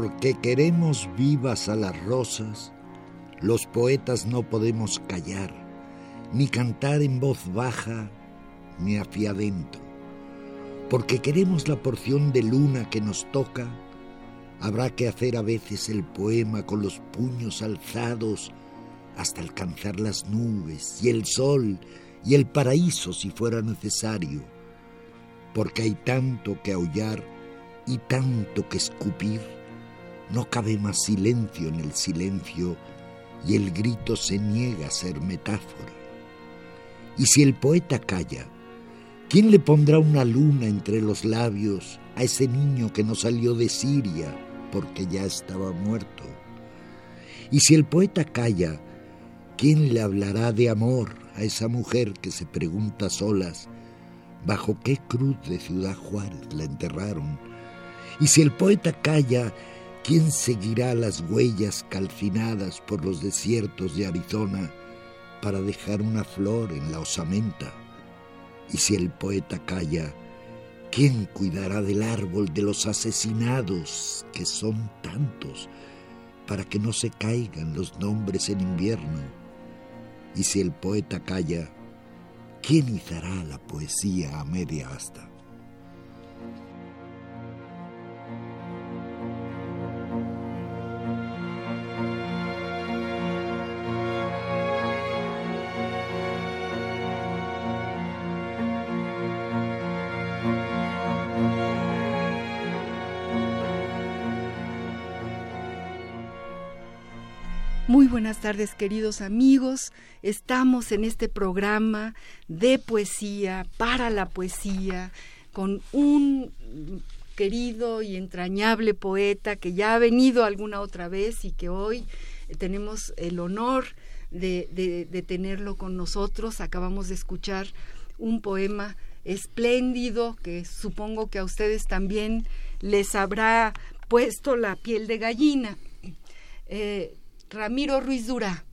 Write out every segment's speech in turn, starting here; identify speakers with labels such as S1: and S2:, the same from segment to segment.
S1: Porque queremos vivas a las rosas, los poetas no podemos callar, ni cantar en voz baja, ni afiadentro. Porque queremos la porción de luna que nos toca, habrá que hacer a veces el poema con los puños alzados hasta alcanzar las nubes y el sol y el paraíso si fuera necesario, porque hay tanto que aullar y tanto que escupir no cabe más silencio en el silencio y el grito se niega a ser metáfora. Y si el poeta calla, ¿quién le pondrá una luna entre los labios a ese niño que no salió de Siria porque ya estaba muerto? Y si el poeta calla, ¿quién le hablará de amor a esa mujer que se pregunta solas bajo qué cruz de Ciudad Juárez la enterraron? Y si el poeta calla, ¿Quién seguirá las huellas calcinadas por los desiertos de Arizona para dejar una flor en la osamenta? Y si el poeta calla, ¿quién cuidará del árbol de los asesinados, que son tantos, para que no se caigan los nombres en invierno? Y si el poeta calla, ¿quién izará la poesía a media asta?
S2: Buenas tardes queridos amigos. Estamos en este programa de poesía, para la poesía, con un querido y entrañable poeta que ya ha venido alguna otra vez y que hoy tenemos el honor de, tenerlo con nosotros. Acabamos de escuchar un poema espléndido que supongo que a ustedes también les habrá puesto la piel de gallina. Eh, Ramiro Ruiz Dura,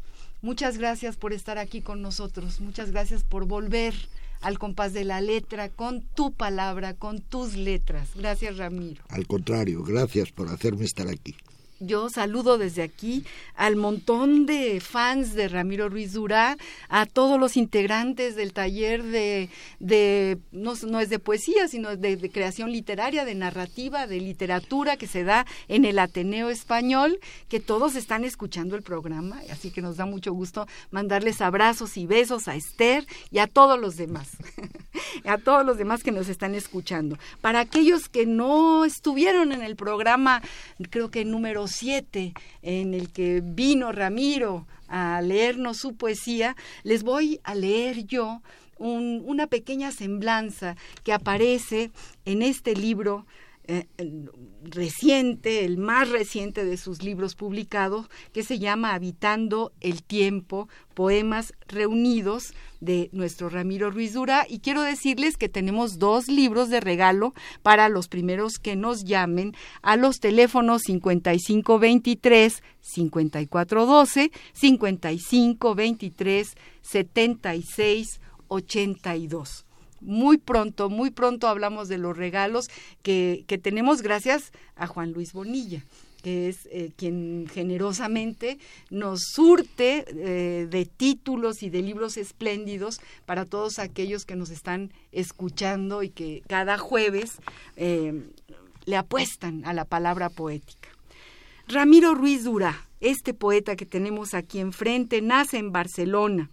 S2: muchas gracias por estar aquí con nosotros, muchas gracias por volver al compás de la letra, con tu palabra, con tus letras. Gracias, Ramiro.
S1: Al contrario, gracias por hacerme estar aquí
S2: yo saludo desde aquí al montón de fans de Ramiro Ruiz Durá, a todos los integrantes del taller de, de no, es de poesía, sino de, de, creación literaria, de narrativa, de literatura que se da en el Ateneo Español, que todos están escuchando el programa, así que nos da mucho gusto mandarles abrazos y besos a Esther y a todos los demás, a todos los demás que nos están escuchando. Para aquellos que no estuvieron en el programa, creo que número en el que vino Ramiro a leernos su poesía, les voy a leer yo una pequeña semblanza que aparece en este libro eh, reciente, el más reciente de sus libros publicados, que se llama Habitando el Tiempo, Poemas Reunidos de nuestro Ramiro Ruiz Dura. Y quiero decirles que tenemos dos libros de regalo para los primeros que nos llamen a los teléfonos 5523 5412, 5523 7682 muy pronto, muy pronto hablamos de los regalos que, tenemos gracias a Juan Luis Bonilla que es eh, quien generosamente nos surte eh, de títulos y de libros espléndidos para todos aquellos que nos están escuchando y que cada jueves eh, le apuestan a la palabra poética. Ramiro Ruiz Dura, este poeta que tenemos aquí enfrente, nace en Barcelona.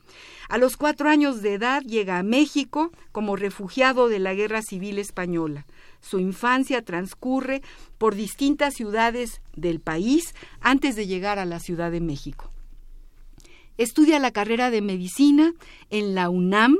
S2: A los cuatro años de edad llega a México como refugiado de la Guerra Civil Española. Su infancia transcurre por distintas ciudades del país antes de llegar a la Ciudad de México. Estudia la carrera de medicina en la UNAM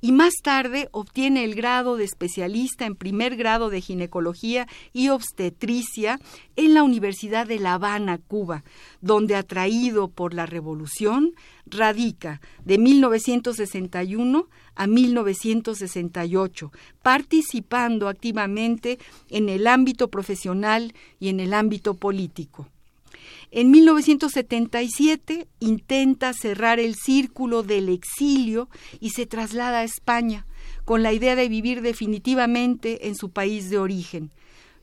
S2: y más tarde obtiene el grado de especialista en primer grado de ginecología y obstetricia en la Universidad de La Habana, Cuba, donde atraído por la revolución radica de 1961 a 1968, participando activamente en el ámbito profesional y en el ámbito político. En 1977 intenta cerrar el círculo del exilio y se traslada a España con la idea de vivir definitivamente en su país de origen.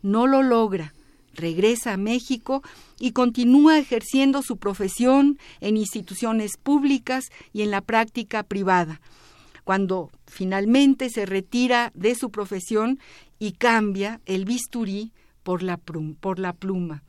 S2: No lo logra. Regresa a México y continúa ejerciendo su profesión en instituciones públicas y en la práctica privada. Cuando finalmente se retira de su profesión y cambia el bisturí por la, por la pluma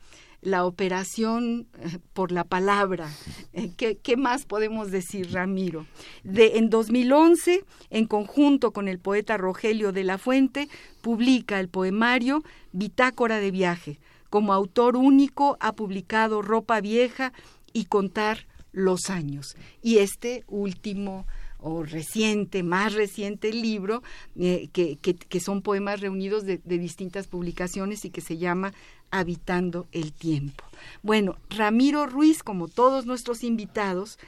S2: la operación eh, por la palabra. Eh, ¿Qué, más podemos decir, Ramiro? De, en 2011, en conjunto con el poeta Rogelio de la Fuente, publica el poemario Bitácora de viaje. Como autor único ha publicado Ropa Vieja y Contar los años. Y este último o reciente, más reciente libro, eh, que, son poemas reunidos de, distintas publicaciones y que se llama Habitando el Tiempo. Bueno, Ramiro Ruiz, como todos nuestros invitados,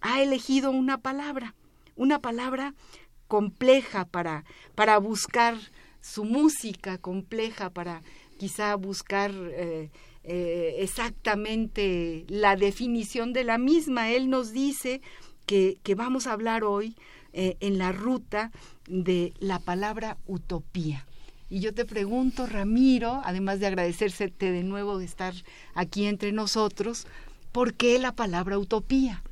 S2: ha elegido una palabra, una palabra compleja para, para buscar su música, compleja para quizá buscar eh, eh, exactamente la definición de la misma. Él nos dice que, vamos a hablar hoy eh, en la ruta de la palabra utopía. Y yo te pregunto, Ramiro, además de agradecerte de nuevo de estar aquí entre nosotros, ¿por qué la palabra utopía?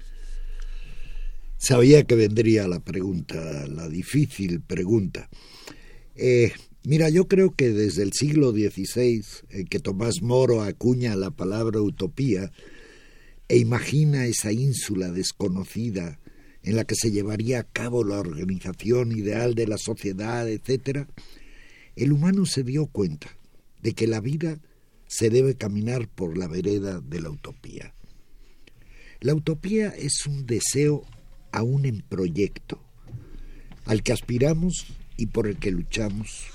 S1: Sabía que vendría la pregunta, la difícil pregunta. Eh, mira, yo creo que desde el siglo XVI, en que Tomás Moro acuña la palabra utopía, e imagina esa ínsula desconocida en la que se llevaría a cabo la organización ideal de la sociedad, etc., el humano se dio cuenta de que la vida se debe caminar por la vereda de la utopía. La utopía es un deseo aún en proyecto, al que aspiramos y por el que luchamos,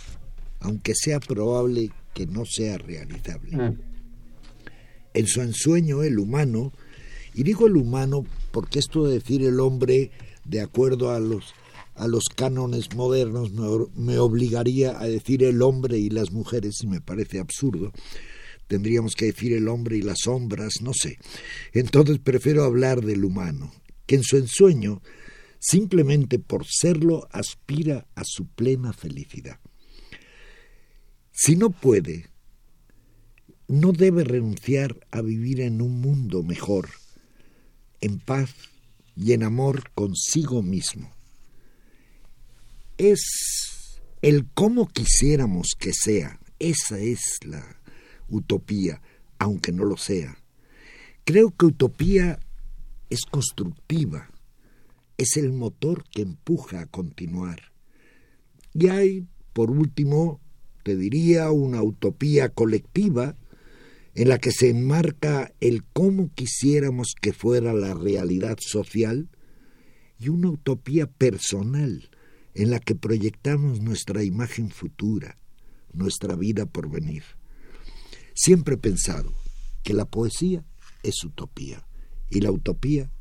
S1: aunque sea probable que no sea realizable. Mm. En su ensueño, el humano y digo el humano porque esto de decir el hombre de acuerdo a los, a los cánones modernos me, obligaría a decir el hombre y las mujeres y me parece absurdo. Tendríamos que decir el hombre y las sombras, no sé. Entonces prefiero hablar del humano, que en su ensueño, simplemente por serlo, aspira a su plena felicidad. Si no puede, no debe renunciar a vivir en un mundo mejor, en paz y en amor consigo mismo. Es el cómo quisiéramos que sea, esa es la utopía, aunque no lo sea. Creo que utopía es constructiva, es el motor que empuja a continuar. Y hay, por último, te diría, una utopía colectiva en la que se enmarca el cómo quisiéramos que fuera la realidad social y una utopía personal en la que proyectamos nuestra imagen futura, nuestra vida por venir. Siempre he pensado que la poesía es utopía y la utopía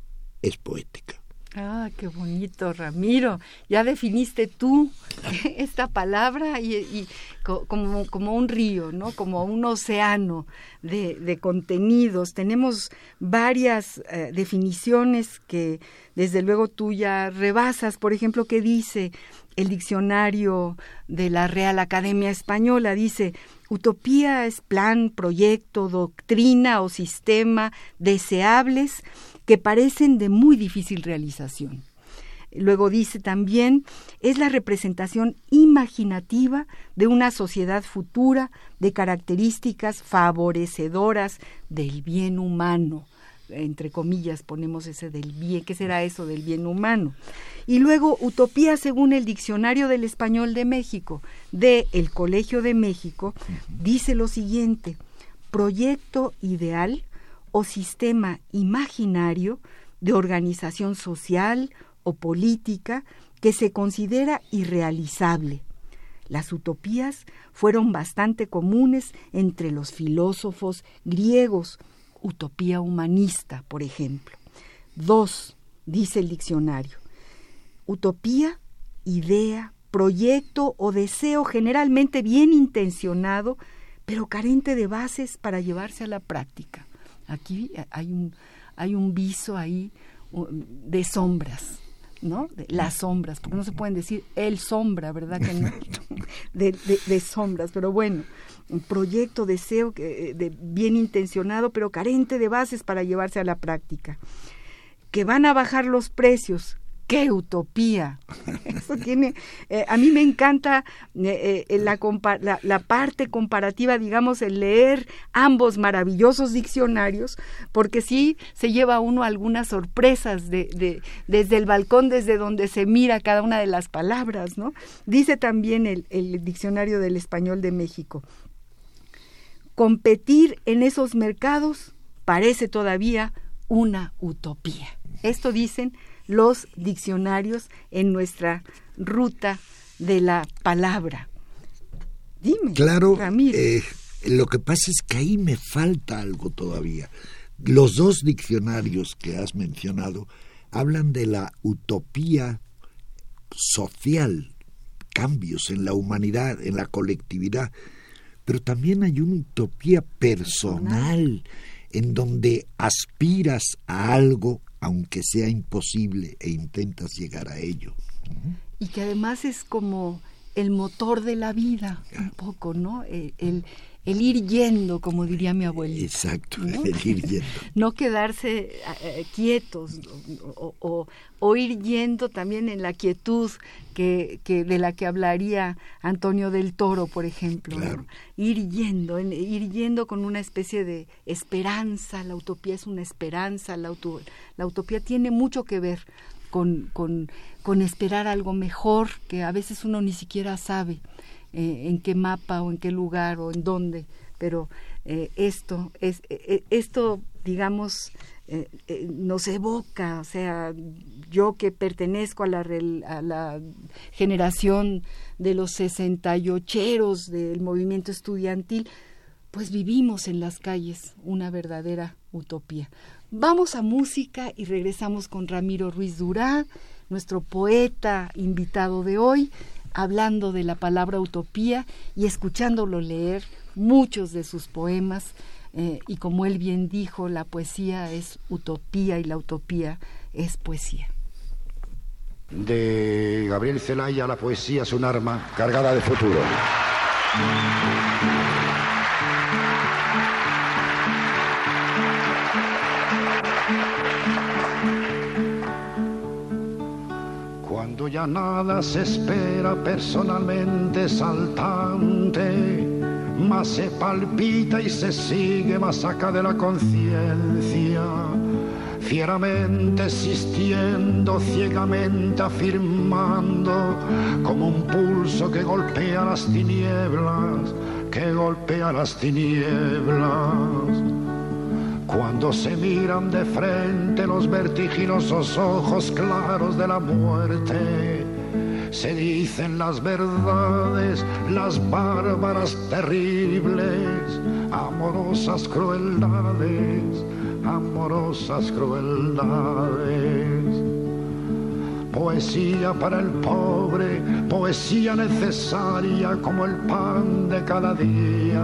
S1: es poética.
S2: Ah, qué bonito, Ramiro. Ya definiste tú esta palabra y, como, como, un río, ¿no? Como un océano de, contenidos. Tenemos varias eh, definiciones que desde luego tú ya rebasas. Por ejemplo, ¿qué dice el diccionario de la Real Academia Española? Dice, utopía es plan, proyecto, doctrina o sistema deseables que parecen de muy difícil realización. Luego dice también, es la representación imaginativa de una sociedad futura de características favorecedoras del bien humano. Entre comillas ponemos ese del bien, ¿qué será eso del bien humano? Y luego, utopía según el Diccionario del Español de México, de el Colegio de México, dice lo siguiente, proyecto ideal o sistema imaginario de organización social o política que se considera irrealizable. Las utopías fueron bastante comunes entre los filósofos griegos, utopía humanista, por ejemplo. Dos, dice el diccionario. Utopía, idea, proyecto o deseo generalmente bien intencionado, pero carente de bases para llevarse a la práctica. Aquí hay un, hay un viso ahí de sombras, ¿no? De las sombras, porque no se pueden decir el sombra, ¿verdad? Que no? de, de, sombras, pero bueno, un proyecto, deseo eh, de, bien intencionado, pero carente de bases para llevarse a la práctica. Que van a bajar los precios, qué utopía. Eso tiene, eh, a mí me encanta eh, eh, la, parte comparativa, digamos, el leer ambos maravillosos diccionarios, porque sí se lleva uno algunas sorpresas de, desde el balcón, desde donde se mira cada una de las palabras, ¿no? Dice también el diccionario del español de México. Competir en esos mercados parece todavía una utopía. Esto dicen los diccionarios en nuestra ruta de la palabra. Dime,
S1: claro, eh, lo que pasa es que ahí me falta algo todavía. Los dos diccionarios que has mencionado hablan de la utopía social, cambios en la humanidad, en la colectividad, pero también hay una utopía personal en donde aspiras a algo aunque sea imposible e intentas llegar a ello.
S2: Y que además es como el motor de la vida, un poco, ¿no? Eh, el, el, ir yendo, como diría mi abuelita.
S1: Exacto, el ir yendo.
S2: no quedarse eh, eh, quietos o, o, ir yendo también en la quietud que, que, de la que hablaría Antonio del Toro, por ejemplo. Ir yendo, ir yendo con una especie de esperanza, la utopía es una esperanza, la, la utopía tiene mucho que ver con, con, con esperar algo mejor que a veces uno ni siquiera sabe eh, en qué mapa o en qué lugar o en dónde, pero eh, esto, es, eh, esto digamos, nos evoca, o sea, yo que pertenezco a la, a la generación de los sesentayocheros del movimiento estudiantil, pues vivimos en las calles una verdadera utopía. Vamos a música y regresamos con Ramiro Ruiz Durá, nuestro poeta invitado de hoy, hablando de la palabra utopía y escuchándolo leer muchos de sus poemas. Eh, y como él bien dijo, la poesía es utopía y la utopía es poesía.
S3: De Gabriel Zelaya, la poesía es un arma cargada de futuro. Ya nada se espera personalmente saltante, más se palpita y se sigue más acá de la conciencia, fieramente existiendo, ciegamente afirmando, como un pulso que golpea las tinieblas, que golpea las tinieblas cuando se miran de frente los vertiginosos ojos claros de la muerte, se dicen las verdades, las bárbaras terribles, amorosas crueldades, amorosas crueldades. Poesía para el pobre, poesía necesaria como el pan de cada día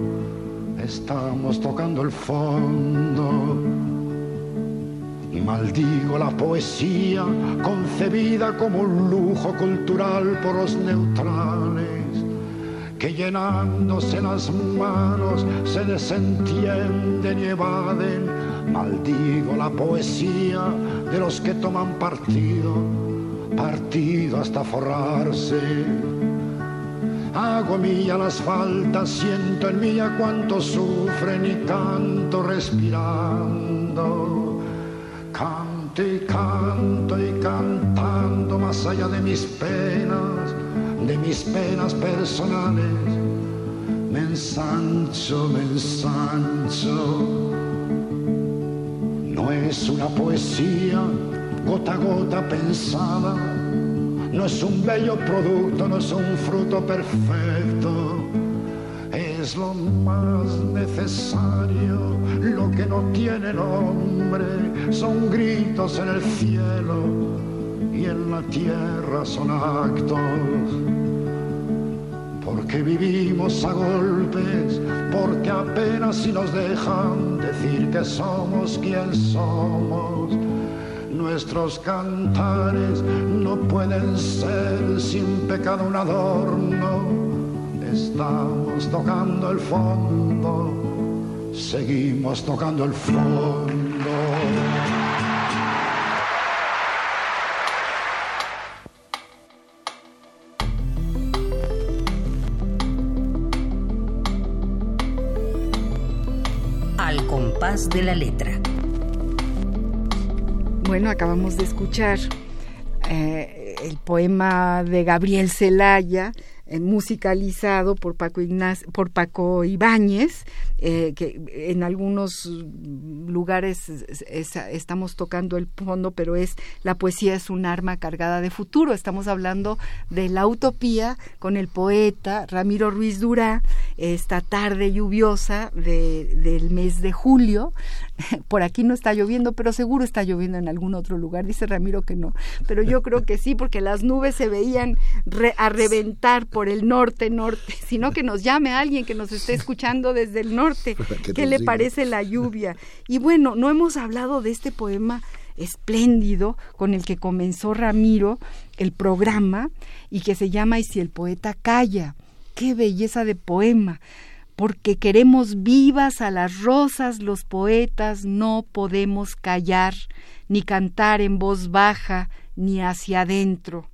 S3: estamos tocando el fondo. Maldigo la poesía concebida como un lujo cultural por los neutrales, que llenándose las manos se desentienden y evaden Maldigo la poesía de los que toman partido, partido hasta forrarse. Hago mía las faltas, siento en mía cuánto sufren y canto respirando. Canto y canto y cantando más allá de mis penas, de mis penas personales. Me ensancho, me ensancho no es una poesía gota a gota pensada, no es un bello producto, no es un fruto perfecto, es lo más necesario, lo que no tiene nombre, son gritos en el cielo y en la tierra son actos. Porque vivimos a golpes, porque apenas si nos dejan decir que somos quien somos. Nuestros cantares no pueden ser sin pecado un adorno. Estamos tocando el fondo, seguimos tocando el fondo.
S4: de la letra.
S2: Bueno, acabamos de escuchar eh, el poema de Gabriel Celaya, eh, musicalizado por Paco, por Paco Ibáñez, eh, que en algunos lugares estamos tocando el fondo, pero es la poesía es un arma cargada de futuro. Estamos hablando de la utopía con el poeta Ramiro Ruiz Durá, esta tarde lluviosa del mes de julio. Por aquí no está lloviendo, pero seguro está lloviendo en algún otro lugar. Dice Ramiro que no, pero yo creo que sí, porque las nubes se veían a reventar por el norte, norte. Sino que nos llame alguien que nos esté escuchando desde el norte ¿Qué le parece la lluvia? Y bueno, no hemos hablado de este poema espléndido con el que comenzó Ramiro el programa y que se llama Y si el poeta calla. Qué belleza de poema. Porque queremos vivas a las rosas los poetas, no podemos callar, ni cantar en voz baja, ni hacia adentro.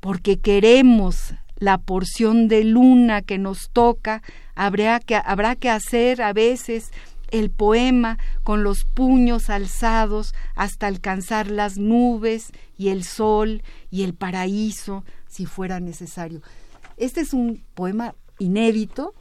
S2: Porque queremos la porción de luna que nos toca, habrá que, habrá que hacer a veces el poema con los puños alzados hasta alcanzar las nubes y el sol y el paraíso, si fuera necesario. Este es un poema inédito,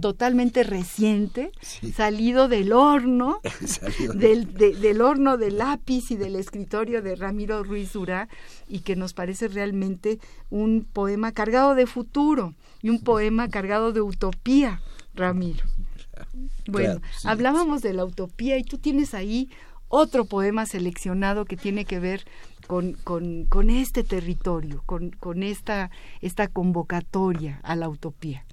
S2: totalmente reciente, salido del horno, del, del, horno del lápiz y del escritorio de Ramiro Ruiz Durá, y que nos parece realmente un poema cargado de futuro y un poema cargado de utopía, Ramiro. Bueno, hablábamos de la utopía y tú tienes ahí otro poema seleccionado que tiene que ver con, con, con este territorio, con, con esta, esta convocatoria a la utopía.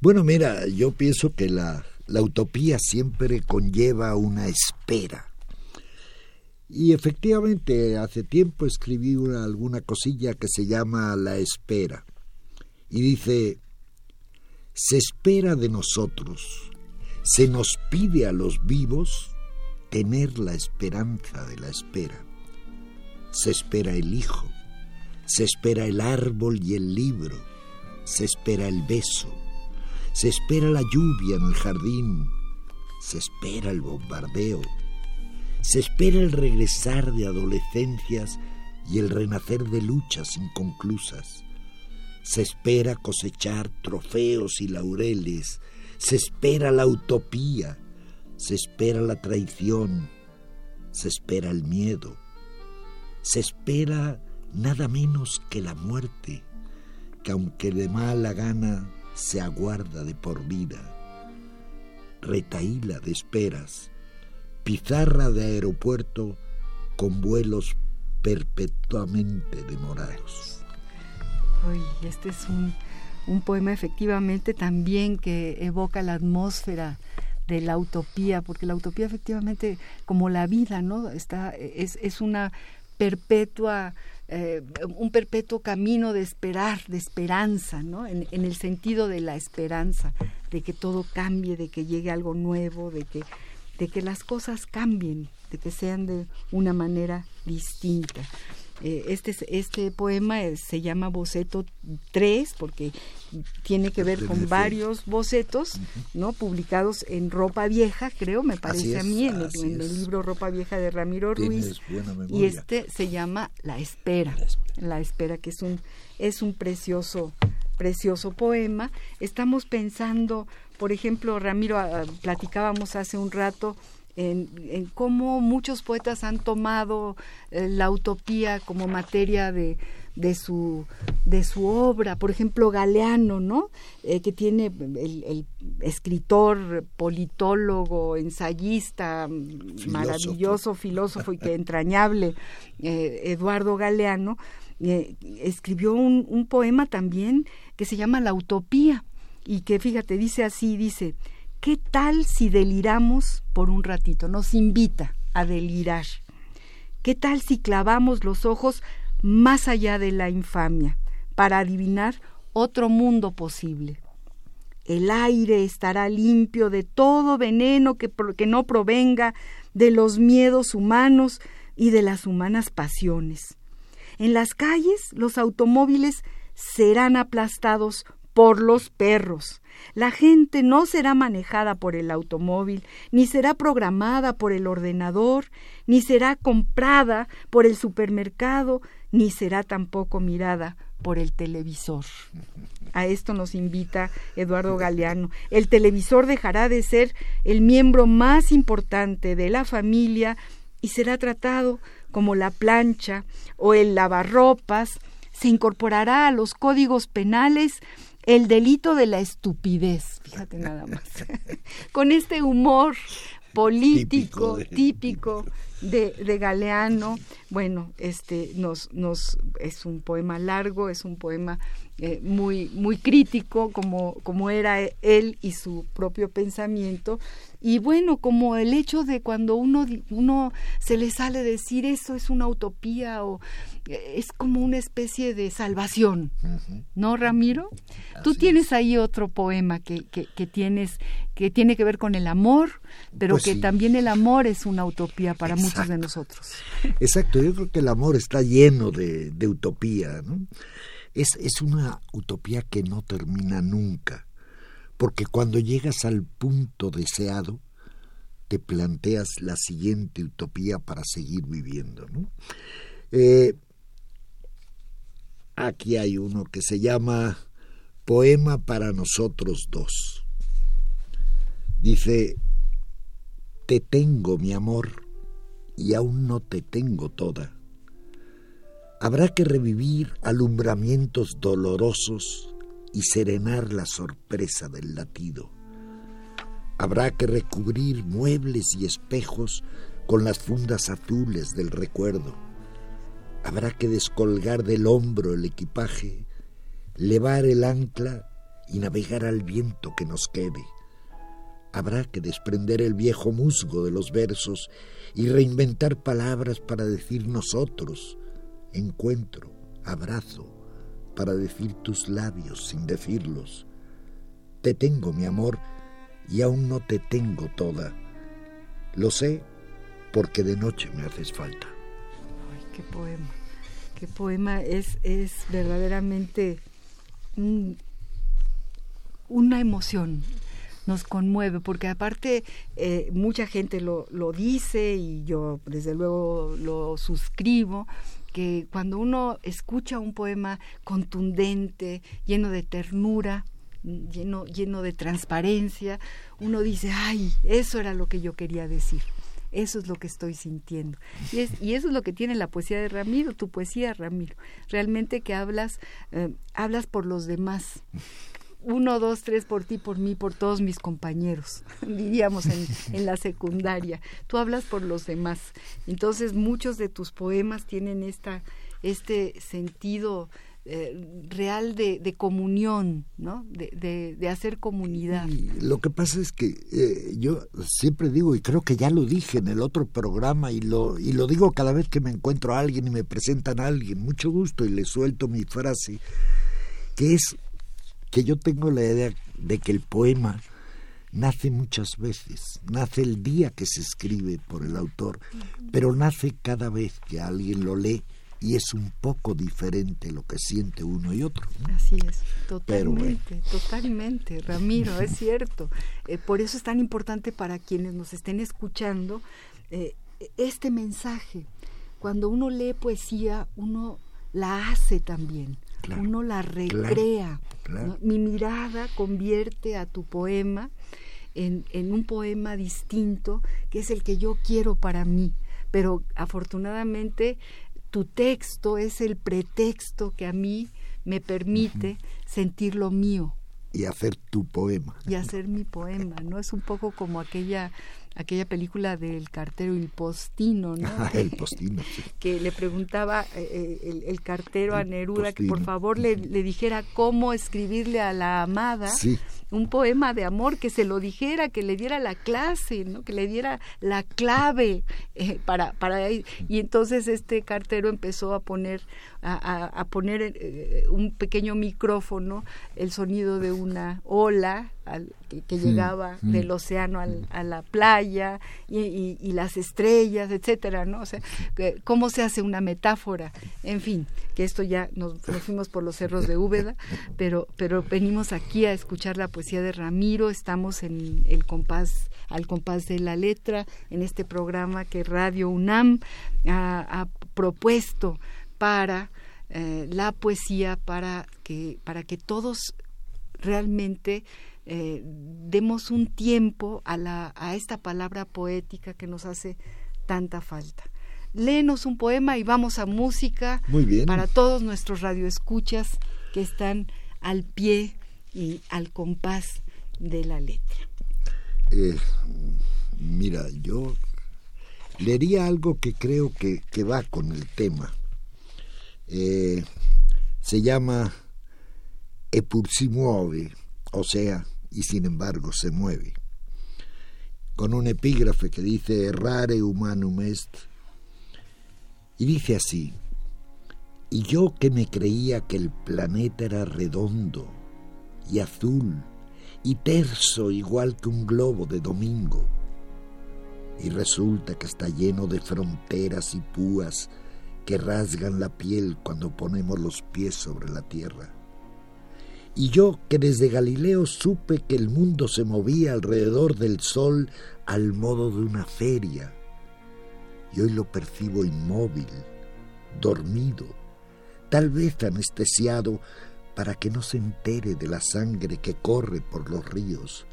S1: Bueno, mira, yo pienso que la, utopía siempre conlleva una espera. Y efectivamente, hace tiempo escribí una, alguna cosilla que se llama La espera. Y dice, se espera de nosotros, se nos pide a los vivos tener la esperanza de la espera. Se espera el hijo, se espera el árbol y el libro, se espera el beso, se espera la lluvia en el jardín, se espera el bombardeo, se espera el regresar de adolescencias y el renacer de luchas inconclusas. Se espera cosechar trofeos y laureles, se espera la utopía, se espera la traición, se espera el miedo, se espera nada menos que la muerte, que aunque de mala gana se aguarda de por vida. Retaíla de esperas, pizarra de aeropuerto con vuelos perpetuamente demorados.
S2: este es un, un poema efectivamente también que evoca la atmósfera de la utopía, porque la utopía efectivamente, como la vida, ¿no? Está, es, es una perpetua eh, un perpetuo camino de esperar, de esperanza, ¿no? En, el sentido de la esperanza, de que todo cambie, de que llegue algo nuevo, de que de que las cosas cambien, de que sean de una manera distinta. Eh, este, este poema se llama Boceto 3 porque tiene que ver con varios bocetos, ¿no? Publicados en Ropa Vieja, creo, me parece a mí, en, el, libro Ropa Vieja de Ramiro Ruiz. Y este se llama La Espera. La Espera, que es un, es un precioso, precioso poema. Estamos pensando, por ejemplo, Ramiro, ah, platicábamos hace un rato en, cómo muchos poetas han tomado eh, la utopía como materia de, de su de su obra. Por ejemplo Galeano no eh, que tiene el, escritor politólogo ensayista maravilloso filósofo y que entrañable eh, Eduardo Galeano escribió un, un poema también que se llama la utopía. Y que fíjate dice así dice ¿Qué tal si deliramos por un ratito? Nos invita a delirar. ¿Qué tal si clavamos los ojos más allá de la infamia para adivinar otro mundo posible? El aire estará limpio de todo veneno que, que no provenga de los miedos humanos y de las humanas pasiones. En las calles los automóviles serán aplastados por los perros. La gente no será manejada por el automóvil, ni será programada por el ordenador, ni será comprada por el supermercado, ni será tampoco mirada por el televisor. A esto nos invita Eduardo Galeano. El televisor dejará de ser el miembro más importante de la familia y será tratado como la plancha o el lavarropas, se incorporará a los códigos penales el delito de la estupidez, fíjate nada más, con este humor político típico, de, de, Galeano. Bueno, este nos, nos es un poema largo, es un poema eh, muy, muy crítico, como, como era él y su propio pensamiento. Y bueno, como el hecho de cuando uno, uno se le sale decir eso es una utopía o eh, es como una especie de salvación, ¿no, Ramiro? Tú tienes ahí otro poema que, que, tienes, que tiene que ver con el amor, pero pues que también el amor es una utopía para muchos de nosotros.
S1: Exacto, yo creo que el amor está lleno de, de utopía, ¿no? Es, es una utopía que no termina nunca, porque cuando llegas al punto deseado, te planteas la siguiente utopía para seguir viviendo. Eh, aquí hay uno que se llama Poema para nosotros dos. Dice, te tengo mi amor y aún no te tengo toda Habrá que revivir alumbramientos dolorosos y serenar la sorpresa del latido. Habrá que recubrir muebles y espejos con las fundas azules del recuerdo. Habrá que descolgar del hombro el equipaje, levar el ancla y navegar al viento que nos quede. Habrá que desprender el viejo musgo de los versos y reinventar palabras para decir nosotros, encuentro, abrazo, para decir tus labios sin decirlos. Te tengo, mi amor, y aún no te tengo toda. Lo sé porque de noche me haces falta.
S2: Ay, qué poema. Qué poema es, es verdaderamente una emoción. Nos conmueve, porque aparte eh, mucha gente lo dice y yo desde luego lo suscribo, que cuando uno escucha un poema contundente, lleno de ternura, lleno, lleno de transparencia, uno dice, ay, eso era lo que yo quería decir. Eso es lo que estoy sintiendo. Y, es, y eso es lo que tiene la poesía de Ramiro, tu poesía, Ramiro. Realmente que hablas, eh, hablas por los demás uno, dos, tres por ti, por mí, por todos mis compañeros, diríamos en, en, la secundaria. Tú hablas por los demás. Entonces muchos de tus poemas tienen esta, este sentido eh, real de, de, comunión, ¿no? De, de, hacer comunidad.
S1: lo que pasa es que eh, yo siempre digo, y creo que ya lo dije en el otro programa, y lo, y lo digo cada vez que me encuentro a alguien y me presentan a alguien, mucho gusto, y le suelto mi frase, que es que yo tengo la idea de que el poema nace muchas veces, nace el día que se escribe por el autor, pero nace cada vez que alguien lo lee y es un poco diferente lo que siente uno y otro.
S2: Así es, totalmente, totalmente, Ramiro, es cierto. Eh, por eso es tan importante para quienes nos estén escuchando eh, este mensaje. Cuando uno lee poesía, uno la hace también, uno la recrea. Mi mirada convierte a tu poema en, en un poema distinto, que es el que yo quiero para mí. Pero afortunadamente tu texto es el pretexto que a mí me permite sentir lo mío.
S1: Y hacer tu poema.
S2: Y hacer mi poema, ¿no? Es un poco como aquella aquella película del cartero y el postino, ¿no?
S1: el postino,
S2: Que le preguntaba eh, eh, el, cartero a Neruda que por favor le, le, dijera cómo escribirle a la amada un poema de amor, que se lo dijera, que le diera la clase, ¿no? Que le diera la clave eh, para, para... Y entonces este cartero empezó a poner a, poner eh, un pequeño micrófono, el sonido de una ola que, llegaba del océano a la playa y, las estrellas, etcétera, ¿no? O sea, cómo se hace una metáfora, en fin, que esto ya nos, fuimos por los cerros de Úbeda, pero, pero venimos aquí a escuchar la poesía de Ramiro, estamos en el compás, al compás de la letra, en este programa que Radio UNAM ha propuesto para eh, la poesía para que, para que todos realmente eh, demos un tiempo a, la, a esta palabra poética que nos hace tanta falta. Léenos un poema y vamos a música para todos nuestros radioescuchas que están al pie y al compás de la letra.
S1: Eh, mira, yo leería algo que creo que, que va con el tema. Eh, se llama Epur si muove, o sea, y sin embargo se mueve, con un epígrafe que dice errare humanum est, y dice así, y yo que me creía que el planeta era redondo y azul y terso igual que un globo de domingo, y resulta que está lleno de fronteras y púas que rasgan la piel cuando ponemos los pies sobre la tierra. Y yo que desde Galileo supe que el mundo se movía alrededor del sol al modo de una feria, y hoy lo percibo inmóvil, dormido, tal vez anestesiado para que no se entere de la sangre que corre por los ríos.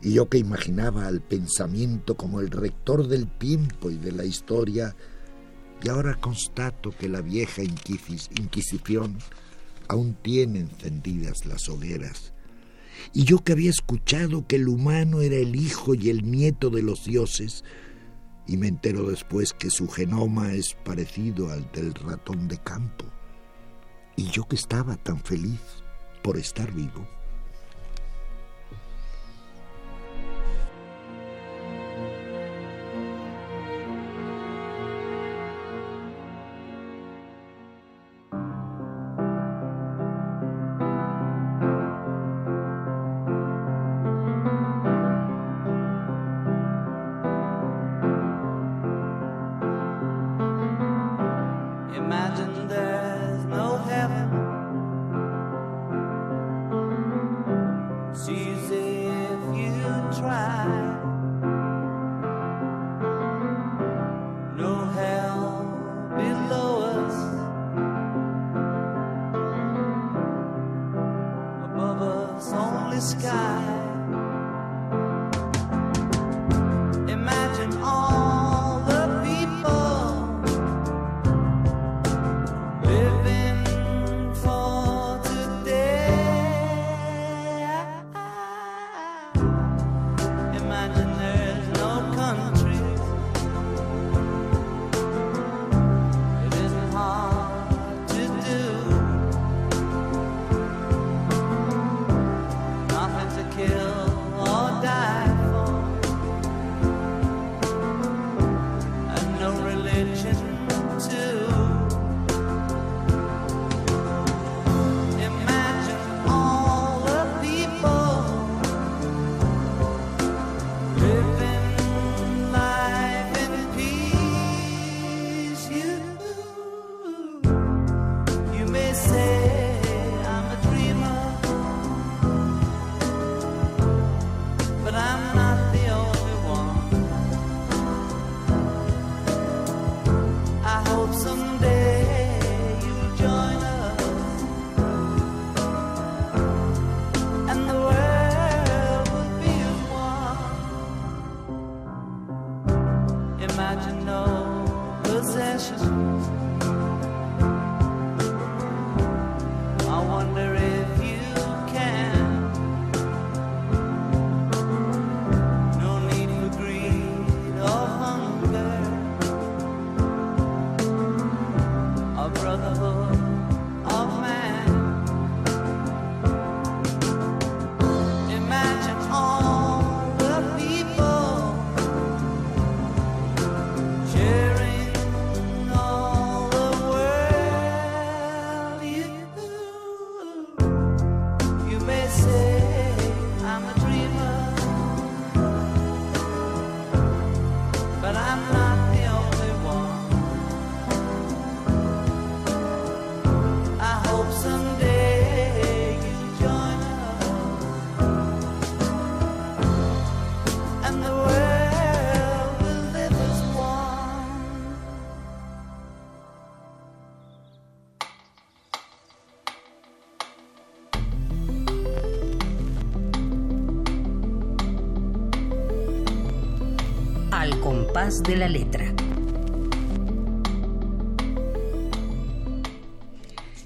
S1: Y yo que imaginaba al pensamiento como el rector del tiempo y de la historia, y ahora constato que la vieja Inquisición aún tiene encendidas las hogueras. Y yo que había escuchado que el humano era el hijo y el nieto de los dioses, y me entero después que su genoma es parecido al del ratón de campo. Y yo que estaba tan feliz por estar vivo. It's
S4: easy if you try. De la letra.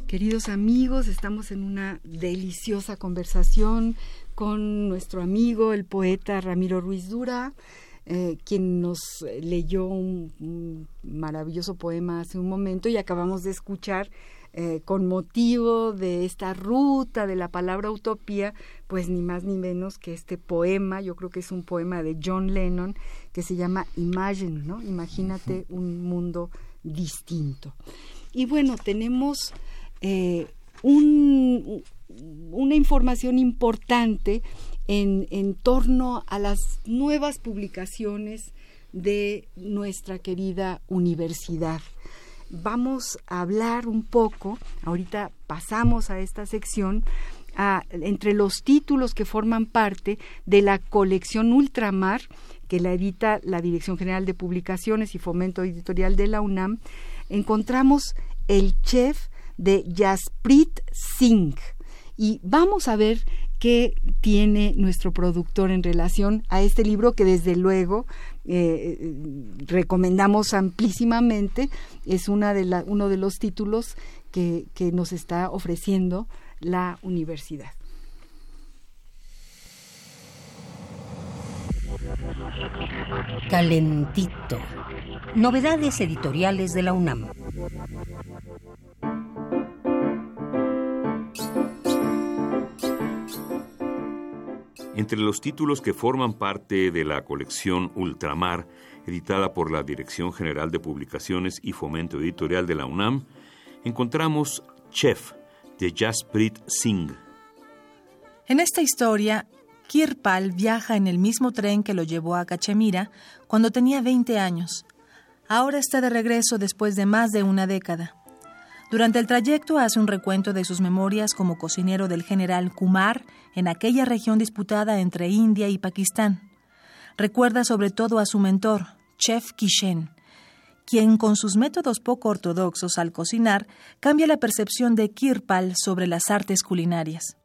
S2: Queridos amigos, estamos en una deliciosa conversación con nuestro amigo, el poeta Ramiro Ruiz Dura, eh, quien nos leyó un, maravilloso poema hace un momento y acabamos de escuchar eh, con motivo de esta ruta de la palabra utopía, pues ni más ni menos que este poema, yo creo que es un poema de John Lennon que se llama Imagine, ¿no? Imagínate un mundo distinto. Y bueno, tenemos eh, una información importante en, en torno a las nuevas publicaciones de nuestra querida universidad. Vamos a hablar un poco, ahorita pasamos a esta sección, entre los títulos que forman parte de la colección Ultramar, que la edita la Dirección General de Publicaciones y Fomento Editorial de la UNAM, encontramos El Chef de Jasprit Singh. Y vamos a ver qué tiene nuestro productor en relación a este libro que desde luego eh, recomendamos amplísimamente. Es una de uno de los títulos que nos está ofreciendo la universidad.
S4: Calentito. Novedades editoriales de la UNAM.
S5: Entre los títulos que forman parte de la colección Ultramar, editada por la Dirección General de Publicaciones y Fomento Editorial de la UNAM, encontramos Chef, de Jasprit Singh.
S6: En esta historia, Kirpal viaja en el mismo tren que lo llevó a Cachemira cuando tenía 20 años. Ahora está de regreso después de más de una década. Durante el trayecto hace un recuento de sus memorias como cocinero del general Kumar en aquella región disputada entre India y Pakistán. Recuerda sobre todo a su mentor, Chef Kishen, quien con sus métodos poco ortodoxos al cocinar cambia la percepción de Kirpal sobre las artes culinarias.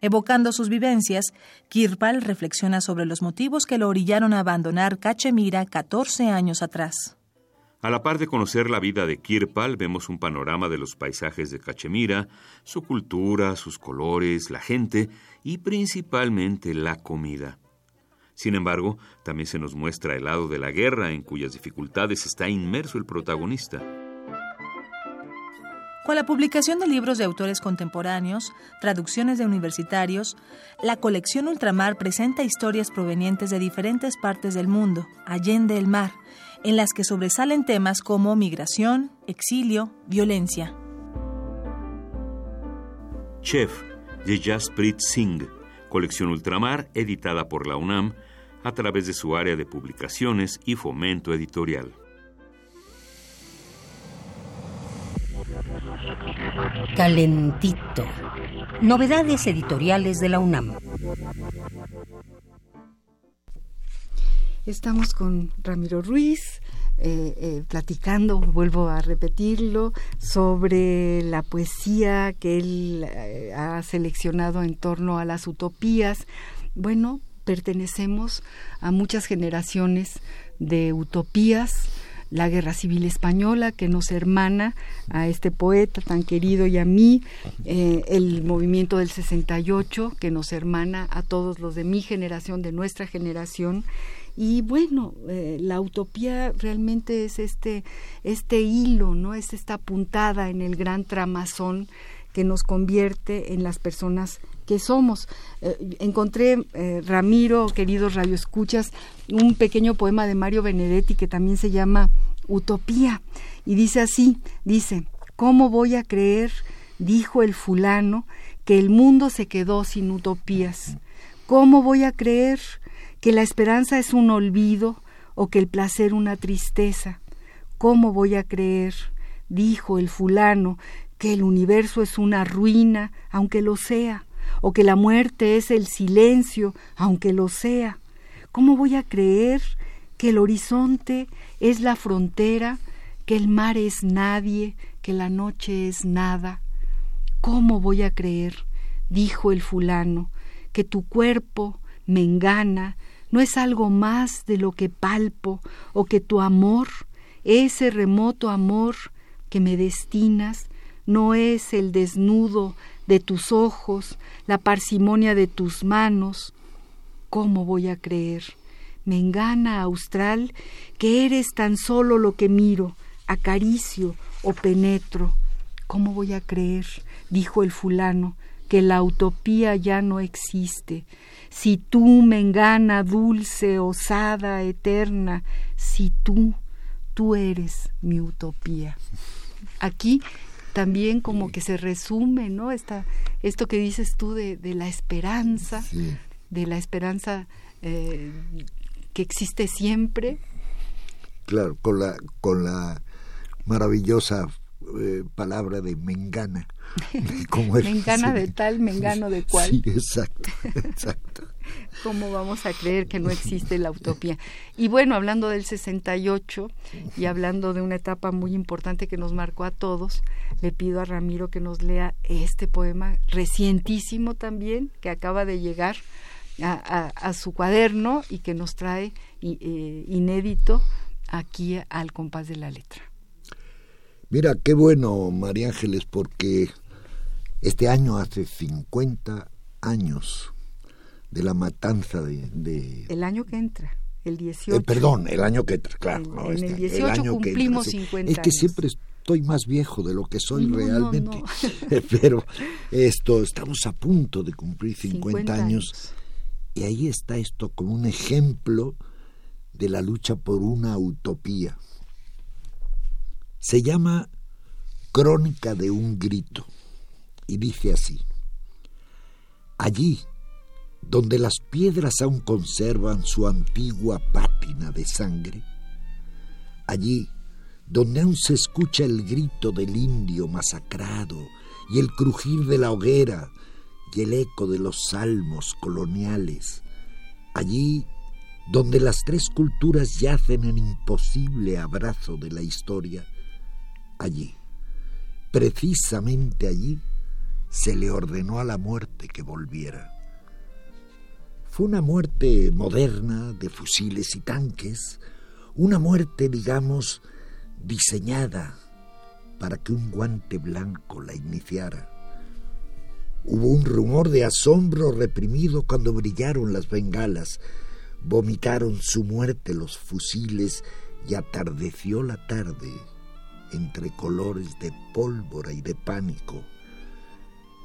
S6: Evocando sus vivencias, Kirpal reflexiona sobre los motivos que lo orillaron a abandonar Cachemira 14 años atrás.
S5: A la par de conocer la vida de Kirpal, vemos un panorama de los paisajes de Cachemira, su cultura, sus colores, la gente y principalmente la comida. Sin embargo, también se nos muestra el lado de la guerra en cuyas dificultades está inmerso el protagonista.
S6: Con la publicación de libros de autores contemporáneos, traducciones de universitarios, la colección Ultramar presenta historias provenientes de diferentes partes del mundo, allende el mar, en las que sobresalen temas como migración, exilio, violencia.
S5: Chef de Jasprit Singh, colección Ultramar editada por la UNAM a través de su área de publicaciones y fomento editorial.
S4: Calentito. Novedades editoriales de la UNAM.
S2: Estamos con Ramiro Ruiz, eh, eh, platicando, vuelvo a repetirlo, sobre la poesía que él eh, ha seleccionado en torno a las utopías. Bueno, pertenecemos a muchas generaciones de utopías. La Guerra Civil Española, que nos hermana a este poeta tan querido y a mí, el movimiento del 68, que nos hermana a todos los de mi generación, de nuestra generación, y bueno, eh, la utopía realmente es este, este hilo, ¿no? Es esta puntada en el gran tramazón que nos convierte en las personas que somos. Eh, encontré, eh, Ramiro, queridos radioescuchas, un pequeño poema de Mario Benedetti que también se llama Utopía. Y dice así, dice, ¿cómo voy a creer, dijo el fulano, que el mundo se quedó sin utopías? ¿Cómo voy a creer que la esperanza es un olvido o que el placer una tristeza? ¿Cómo voy a creer, dijo el fulano, que el universo es una ruina, aunque lo sea, o que la muerte es el silencio, aunque lo sea. ¿Cómo voy a creer que el horizonte es la frontera, que el mar es nadie, que la noche es nada? ¿Cómo voy a creer, dijo el fulano, que tu cuerpo, me engana, no es algo más de lo que palpo o que tu amor, ese remoto amor que me destinas, no es el desnudo de tus ojos, la parsimonia de tus manos. ¿Cómo voy a creer? Me engana, austral, que eres tan solo lo que miro, acaricio o penetro. ¿Cómo voy a creer? dijo el fulano, que la utopía ya no existe. Si tú me engana, dulce, osada, eterna, si tú, tú eres mi utopía. Aquí también como que se resume, ¿no? Esta, esto que dices tú de, la esperanza, de la esperanza eh, que existe siempre.
S1: Claro, con la, con la maravillosa eh, palabra de mengana.
S2: Como mengana de tal, mengano de cual.
S1: Sí, exacto, exacto.
S2: ¿Cómo vamos a creer que no existe la utopía? Y bueno, hablando del 68 y hablando de una etapa muy importante que nos marcó a todos, le pido a Ramiro que nos lea este poema recientísimo también, que acaba de llegar a, su cuaderno y que nos trae eh, inédito aquí al compás de la letra.
S1: Mira, qué bueno, María Ángeles, porque este año hace 50 años de la matanza de...
S2: el año que entra, el 18.
S1: Eh, perdón, el año que entra, claro.
S2: En, el 18 este, cumplimos 50
S1: Es que siempre estoy más viejo de lo que soy realmente. Pero esto, estamos a punto de cumplir 50, años. Y ahí está esto como un ejemplo de la lucha por una utopía. Se llama Crónica de un grito y dice así, allí donde las piedras aún conservan su antigua pátina de sangre, allí donde aún se escucha el grito del indio masacrado y el crujir de la hoguera y el eco de los salmos coloniales, allí donde las tres culturas yacen en imposible abrazo de la historia, allí, precisamente allí, se le ordenó a la muerte que volviera. Fue una muerte moderna de fusiles y tanques, una muerte, digamos, diseñada para que un guante blanco la iniciara. Hubo un rumor de asombro reprimido cuando brillaron las bengalas, vomitaron su muerte los fusiles y atardeció la tarde entre colores de pólvora y de pánico.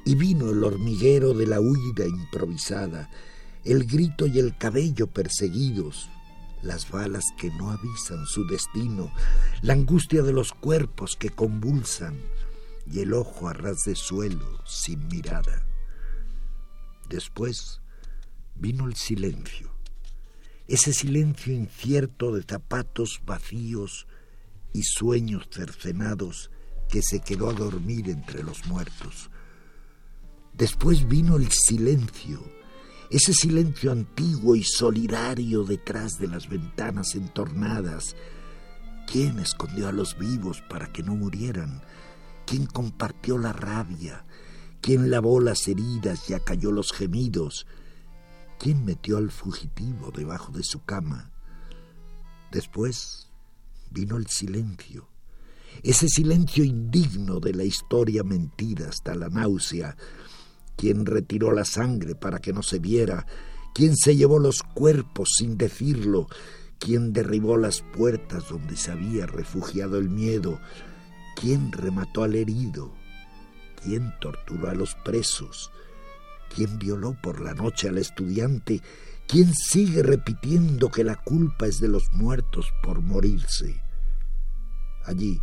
S1: Y vino el hormiguero de la huida improvisada, el grito y el cabello perseguidos, las balas que no avisan su destino, la angustia de los cuerpos que convulsan y el ojo a ras de suelo sin mirada. Después vino el silencio, ese silencio incierto de zapatos vacíos y sueños cercenados que se quedó a dormir entre los muertos. Después vino el silencio, ese silencio antiguo y solidario detrás de las ventanas entornadas. ¿Quién escondió a los vivos para que no murieran? ¿Quién compartió la rabia? ¿Quién lavó las heridas y acalló los gemidos? ¿Quién metió al fugitivo debajo de su cama? Después vino el silencio, ese silencio indigno de la historia mentira hasta la náusea, quien retiró la sangre para que no se viera, quien se llevó los cuerpos sin decirlo, quien derribó las puertas donde se había refugiado el miedo, quien remató al herido, quien torturó a los presos, quien violó por la noche al estudiante, ¿Quién sigue repitiendo que la culpa es de los muertos por morirse? Allí,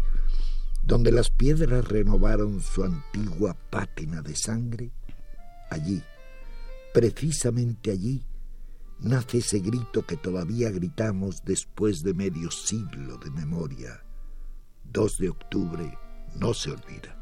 S1: donde las piedras renovaron su antigua pátina de sangre, allí, precisamente allí, nace ese grito que todavía gritamos después de medio siglo de memoria. 2 de octubre no se olvida.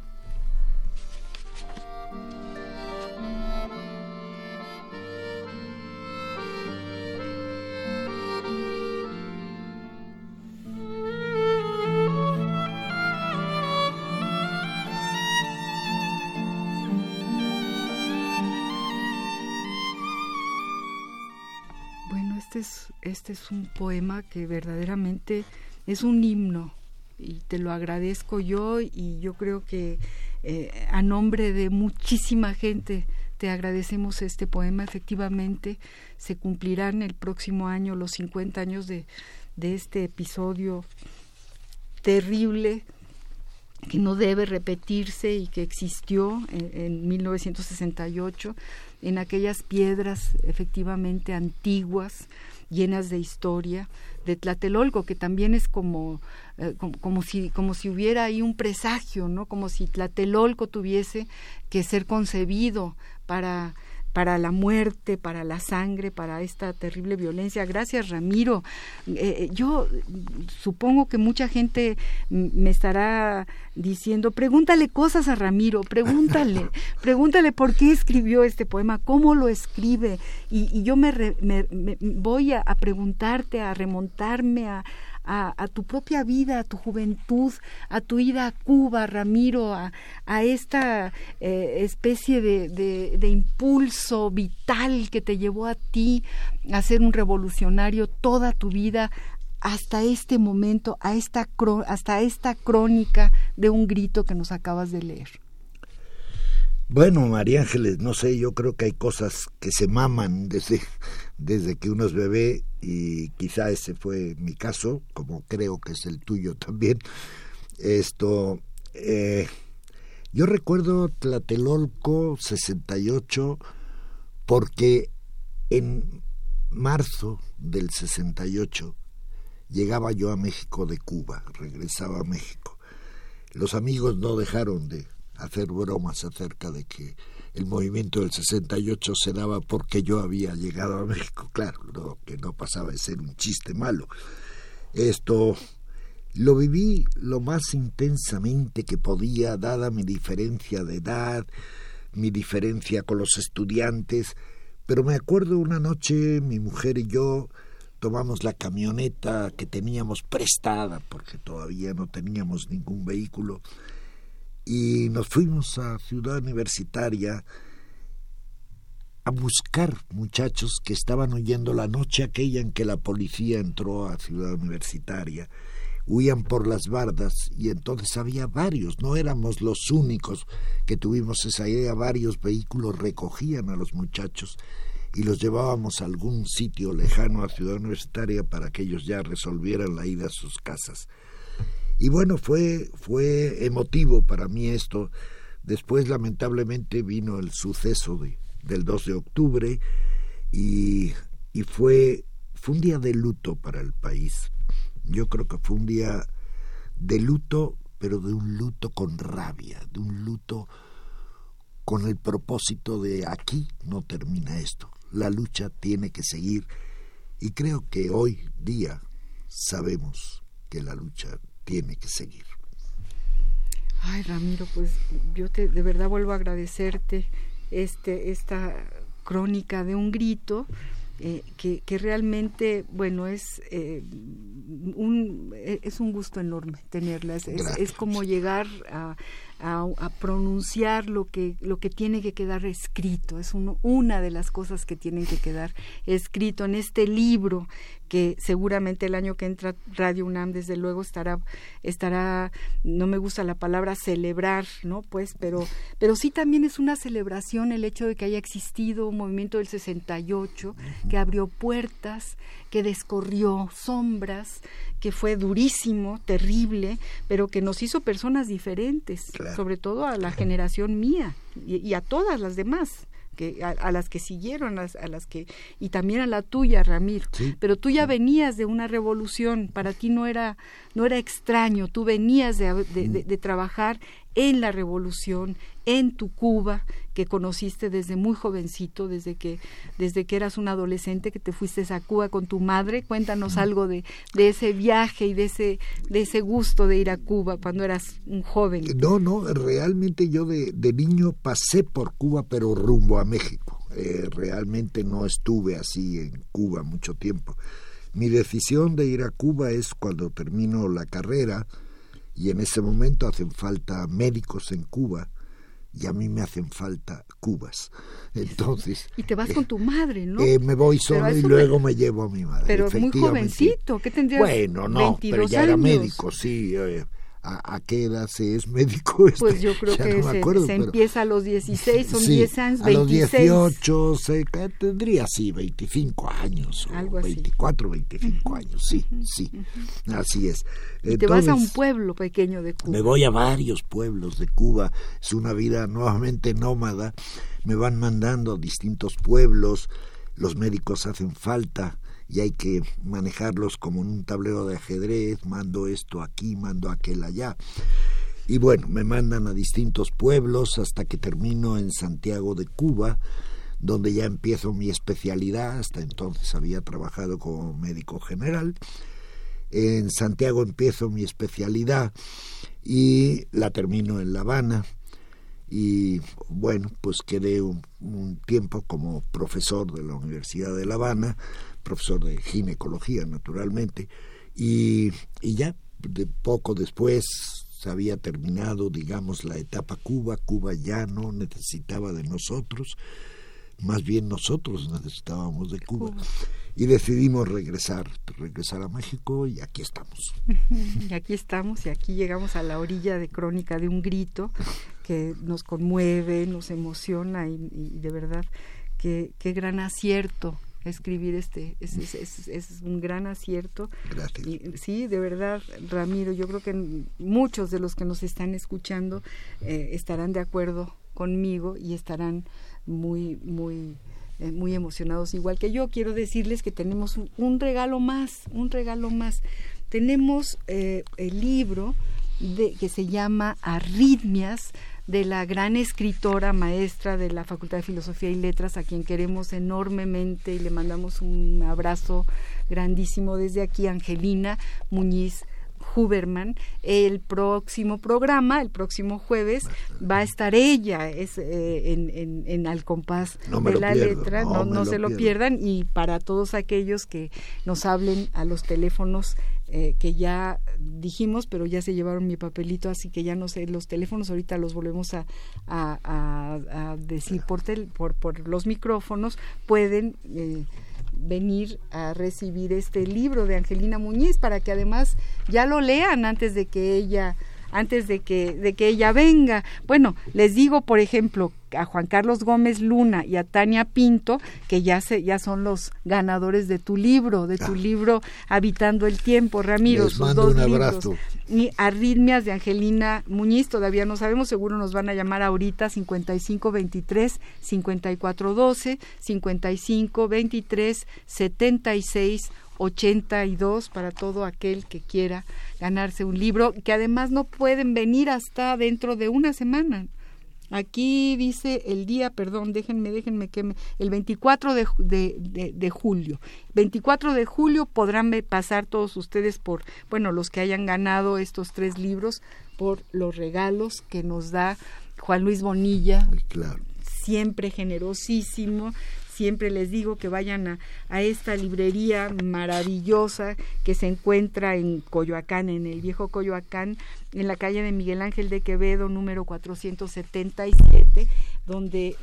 S2: Este es, este es un poema que verdaderamente es un himno y te lo agradezco yo y yo creo que eh, a nombre de muchísima gente te agradecemos este poema. Efectivamente, se cumplirán el próximo año los 50 años de este episodio terrible que no debe repetirse y que existió en, en, 1968 en aquellas piedras efectivamente antiguas llenas de historia de Tlatelolco que también es como eh, como, si, como si hubiera ahí un presagio, ¿no? Como si Tlatelolco tuviese que ser concebido para para la muerte, para la sangre, para esta terrible violencia. Gracias, Ramiro. Eh, eh, yo supongo que mucha gente me estará diciendo, pregúntale cosas a Ramiro, pregúntale, pregúntale por qué escribió este poema, cómo lo escribe. Y, yo me, voy a preguntarte, a remontarme a, a, tu propia vida, a tu juventud, a tu ida a Cuba, Ramiro, a, esta eh, especie de, impulso vital que te llevó a ti a ser un revolucionario toda tu vida hasta este momento, a esta, hasta esta crónica de un grito que nos acabas de leer.
S1: Bueno, María Ángeles, no sé, yo creo que hay cosas que se maman desde, desde que uno es bebé y quizá ese fue mi caso, como creo que es el tuyo también. Esto, eh, yo recuerdo Tlatelolco 68 porque en marzo del 68 llegaba yo a México de Cuba, regresaba a México. Los amigos no dejaron de hacer bromas acerca de que el movimiento del 68 se daba porque yo había llegado a México. Claro, lo que no pasaba de ser un chiste malo. Esto lo viví lo más intensamente que podía, dada mi diferencia de edad, mi diferencia con los estudiantes, pero me acuerdo una noche mi mujer y yo tomamos la camioneta que teníamos prestada, porque todavía no teníamos ningún vehículo, y nos fuimos a Ciudad Universitaria a buscar muchachos que estaban huyendo la noche aquella en que la policía entró a Ciudad Universitaria. Huían por las bardas y entonces había varios, no éramos los únicos que tuvimos esa idea, varios vehículos recogían a los muchachos y los llevábamos a algún sitio lejano a Ciudad Universitaria para que ellos ya resolvieran la ida a sus casas. Y bueno, fue, fue emotivo para mí esto. Después, lamentablemente, vino el suceso de, del 2 de octubre y, y fue, fue un día de luto para el país. Yo creo que fue un día de luto, pero de un luto con rabia, de un luto con el propósito de aquí no termina esto. La lucha tiene que seguir y creo que hoy día sabemos que la lucha tiene que seguir.
S2: Ay, Ramiro, pues yo te de verdad vuelvo a agradecerte este esta crónica de un grito eh, que, que, realmente, bueno, es, eh, un, es un gusto enorme tenerla. es como llegar a, a, pronunciar lo que, lo que tiene que quedar escrito. Es una de las cosas que tienen que quedar escrito en este libro que seguramente el año que entra Radio UNAM desde luego estará estará no me gusta la palabra celebrar no pues pero pero sí también es una celebración el hecho de que haya existido un movimiento del 68 que abrió puertas que descorrió sombras que fue durísimo, terrible, pero que nos hizo personas diferentes, sobre todo a la generación mía y, a todas las demás. Que, a, las que siguieron, a, las que y también a la tuya, Ramiro. Pero tú ya venías de una revolución, para ti no era no era extraño, tú venías de, de trabajar en la revolución, en tu Cuba, que conociste desde muy jovencito, desde que, desde que eras un adolescente, que te fuiste a Cuba con tu madre. Cuéntanos algo de, de ese viaje y de ese, de ese gusto de ir a Cuba cuando eras un joven.
S1: No, no, realmente yo de, de niño pasé por Cuba, pero rumbo a México. Eh, realmente no estuve así en Cuba mucho tiempo. Mi decisión de ir a Cuba es cuando termino la carrera y en ese momento hacen falta médicos en Cuba y a mí me hacen falta cubas. Entonces...
S2: Y te vas con tu madre, ¿no?
S1: Eh, me voy solo y luego me llevo a mi madre.
S2: Pero muy jovencito, ¿qué tendrías?
S1: Bueno, no, pero ya era médico, sí. Eh, a, qué edad se es médico.
S2: Pues yo creo que se, empieza a los 16, son 10 años, 26.
S1: A los 18 se, tendría, sí, 25 años, o 24, 25 años, sí, sí, así es.
S2: Y te vas a un pueblo pequeño de Cuba.
S1: Me voy a varios pueblos de Cuba, es una vida nuevamente nómada, me van mandando a distintos pueblos, los médicos hacen falta, y hay que manejarlos como en un tablero de ajedrez, mando esto aquí, mando aquel allá. Y bueno, me mandan a distintos pueblos hasta que termino en Santiago de Cuba, donde ya empiezo mi especialidad, hasta entonces había trabajado como médico general. En Santiago empiezo mi especialidad y la termino en La Habana. Y bueno, pues quedé un, un tiempo como profesor de la Universidad de La Habana, profesor de ginecología, naturalmente, y, y ya de poco después se había terminado, digamos, la etapa Cuba, Cuba ya no necesitaba de nosotros, más bien nosotros necesitábamos de Cuba. Y decidimos regresar, regresar a México y aquí estamos.
S2: Y aquí estamos y aquí llegamos a la orilla de Crónica de un grito que nos conmueve, nos emociona y, de verdad qué gran acierto escribir este es, es, es, un gran acierto.
S1: Gracias.
S2: sí de verdad Ramiro yo creo que muchos de los que nos están escuchando eh, estarán de acuerdo conmigo y estarán muy muy eh, muy emocionados. Igual que yo quiero decirles que tenemos un, regalo más un regalo más. Tenemos eh, el libro de, que se llama Arritmias de la gran escritora maestra de la Facultad de Filosofía y Letras, a quien queremos enormemente y le mandamos un abrazo grandísimo desde aquí, Angelina Muñiz. Huberman. El próximo programa, el próximo jueves, va a estar ella es, eh, en, en, Al compás de la letra. No, no, se lo pierdan. Y para todos aquellos que nos hablen a los teléfonos eh, que ya dijimos, pero ya se llevaron mi papelito, así que ya no sé, los teléfonos ahorita los volvemos a, a, decir por, por, por, los micrófonos, pueden eh, venir a recibir este libro de Angelina Muñiz para que además ya lo lean antes de que ella antes de que, de que ella venga. Bueno, les digo, por ejemplo, a Juan Carlos Gómez Luna y a Tania Pinto, que ya, se, ya son los ganadores de tu libro, de tu ah. libro Habitando el Tiempo, Ramiro, sus dos libros. Y Arritmias de Angelina Muñiz, todavía no sabemos, seguro nos van a llamar ahorita 5523 5412, 5523 76 82 para todo aquel que quiera ganarse un libro, que además no pueden venir hasta dentro de una semana. Aquí dice el día, perdón, déjenme, déjenme que me, el 24 de, de, de, julio. 24 de julio podrán pasar todos ustedes por, bueno, los que hayan ganado estos tres libros, por los regalos que nos da Juan Luis Bonilla.
S1: Claro.
S2: Siempre generosísimo, siempre les digo que vayan a, esta librería maravillosa que se encuentra en Coyoacán, en el viejo Coyoacán, en la calle de Miguel Ángel de Quevedo, número 477, donde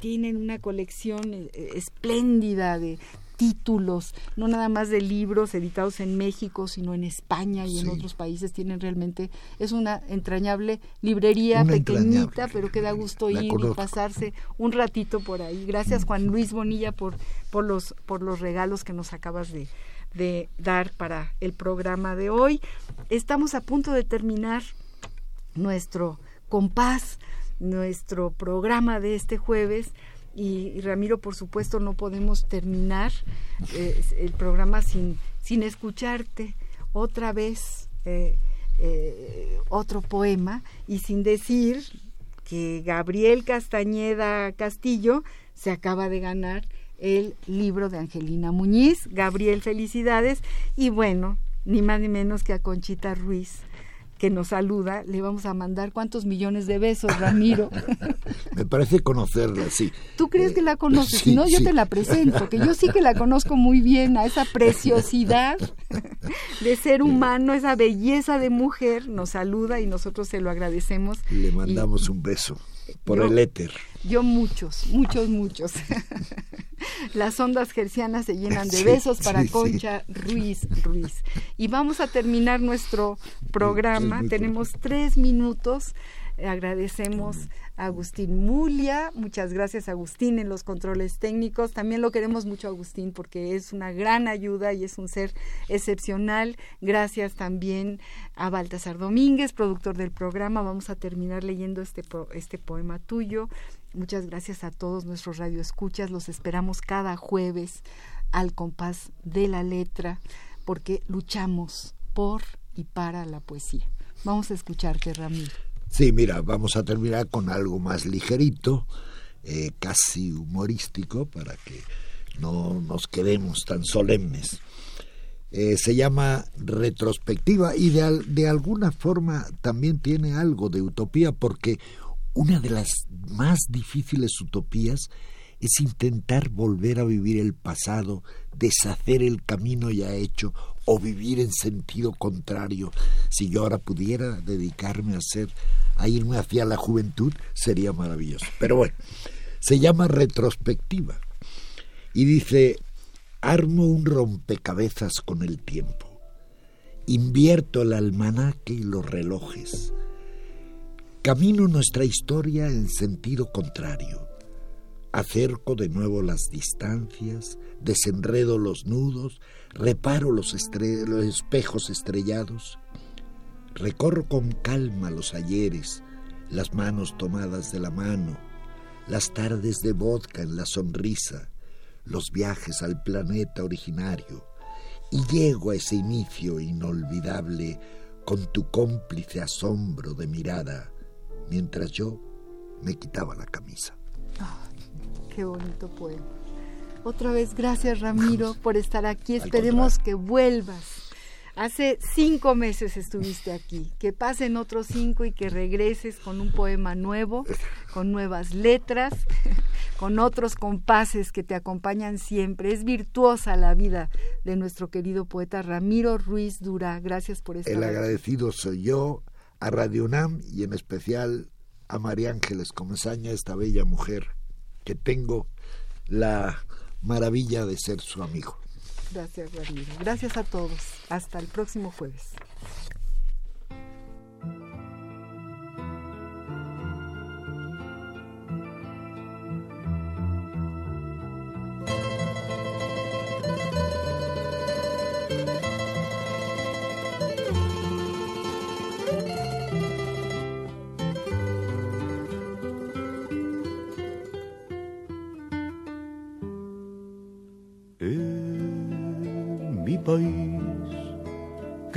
S2: tienen una colección eh, espléndida de títulos, no nada más de libros editados en México, sino en España y en otros países. Tienen realmente, es una entrañable librería pequeñita, pero que da gusto ir y pasarse un ratito por ahí. Gracias Juan Luis Bonilla por, por, los, por los regalos que nos acabas de, de dar para el programa de hoy. Estamos a punto de terminar nuestro compás, nuestro programa de este jueves y, Ramiro, por supuesto, no podemos terminar eh, el programa sin, sin escucharte otra vez eh, eh, otro poema y sin decir que Gabriel Castañeda Castillo se acaba de ganar el libro de Angelina Muñiz. Gabriel, felicidades. Y bueno, ni más ni menos que a Conchita Ruiz, que nos saluda, le vamos a mandar cuántos millones de besos, Ramiro.
S1: Me parece conocerla, sí.
S2: ¿Tú crees que la conoces? si no, yo te la presento, que yo sí que la conozco muy bien, a esa preciosidad de ser humano, esa belleza de mujer, nos saluda y nosotros se lo agradecemos.
S1: Le mandamos un beso. Por el éter.
S2: Yo muchos, muchos, muchos. Las ondas gercianas se llenan de besos para Concha Ruiz Ruiz. Y vamos a terminar nuestro programa. Tenemos tres minutos. Agradecemos Agustín Mulia. Muchas gracias Agustín en los controles técnicos. También lo queremos mucho Agustín porque es una gran ayuda y es un ser excepcional. Gracias también a Baltasar Domínguez, productor del programa. Vamos a terminar leyendo este, este poema tuyo. Muchas gracias a todos nuestros radioescuchas. Los esperamos cada jueves al compás de la letra porque luchamos por y para la poesía. Vamos a escucharte, Ramiro.
S1: Sí, mira, vamos a terminar con algo más ligerito, eh, casi humorístico, para que no nos quedemos tan solemnes. Eh, se llama retrospectiva y de, de alguna forma también tiene algo de utopía porque una de las más difíciles utopías es intentar volver a vivir el pasado, deshacer el camino ya hecho o vivir en sentido contrario. Si yo ahora pudiera dedicarme a ser a irme hacia la juventud, sería maravilloso. Pero bueno, se llama retrospectiva y dice, armo un rompecabezas con el tiempo, invierto el almanaque y los relojes, camino nuestra historia en sentido contrario Acerco de nuevo las distancias, desenredo los nudos, reparo los, espejos estrellados, recorro con calma los ayeres, las manos tomadas de la mano, las tardes de vodka en la sonrisa, los viajes al planeta originario, y llego a ese inicio inolvidable con tu cómplice asombro de mirada, mientras yo me quitaba la camisa.
S2: Qué bonito poema. Otra vez, gracias Ramiro por estar aquí. Esperemos que vuelvas. Hace cinco meses estuviste aquí. Que pasen otros cinco y que regreses con un poema nuevo, con nuevas letras, con otros compases que te acompañan siempre. Es virtuosa la vida de nuestro querido poeta Ramiro Ruiz Dura. Gracias por estar
S1: El agradecido soy yo, a Radio UNAM y en especial a María Ángeles Comesaña, esta bella mujer que tengo la maravilla de ser su amigo.
S2: Gracias, Ramiro. Gracias a todos. Hasta el próximo jueves.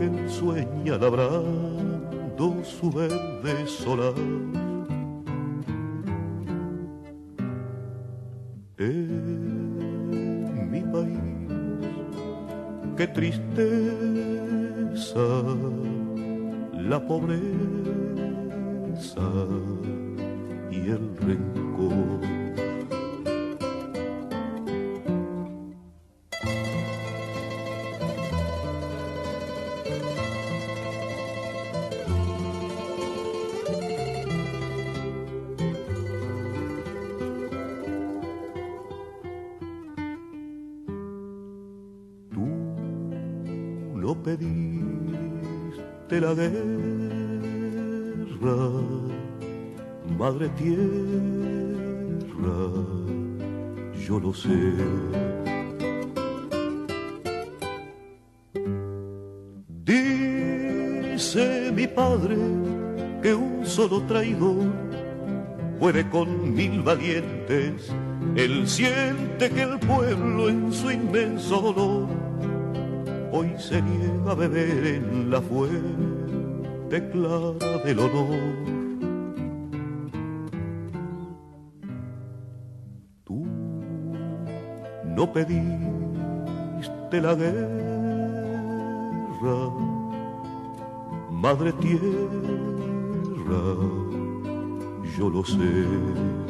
S7: que sueña labrando su verde solar. La guerra, madre tierra, yo lo sé. Dice mi padre que un solo traidor puede con mil valientes. Él siente que el pueblo en su inmenso dolor hoy se niega a beber en la fuente clara del honor. no pediste la guerra, madre tierra, yo lo sé.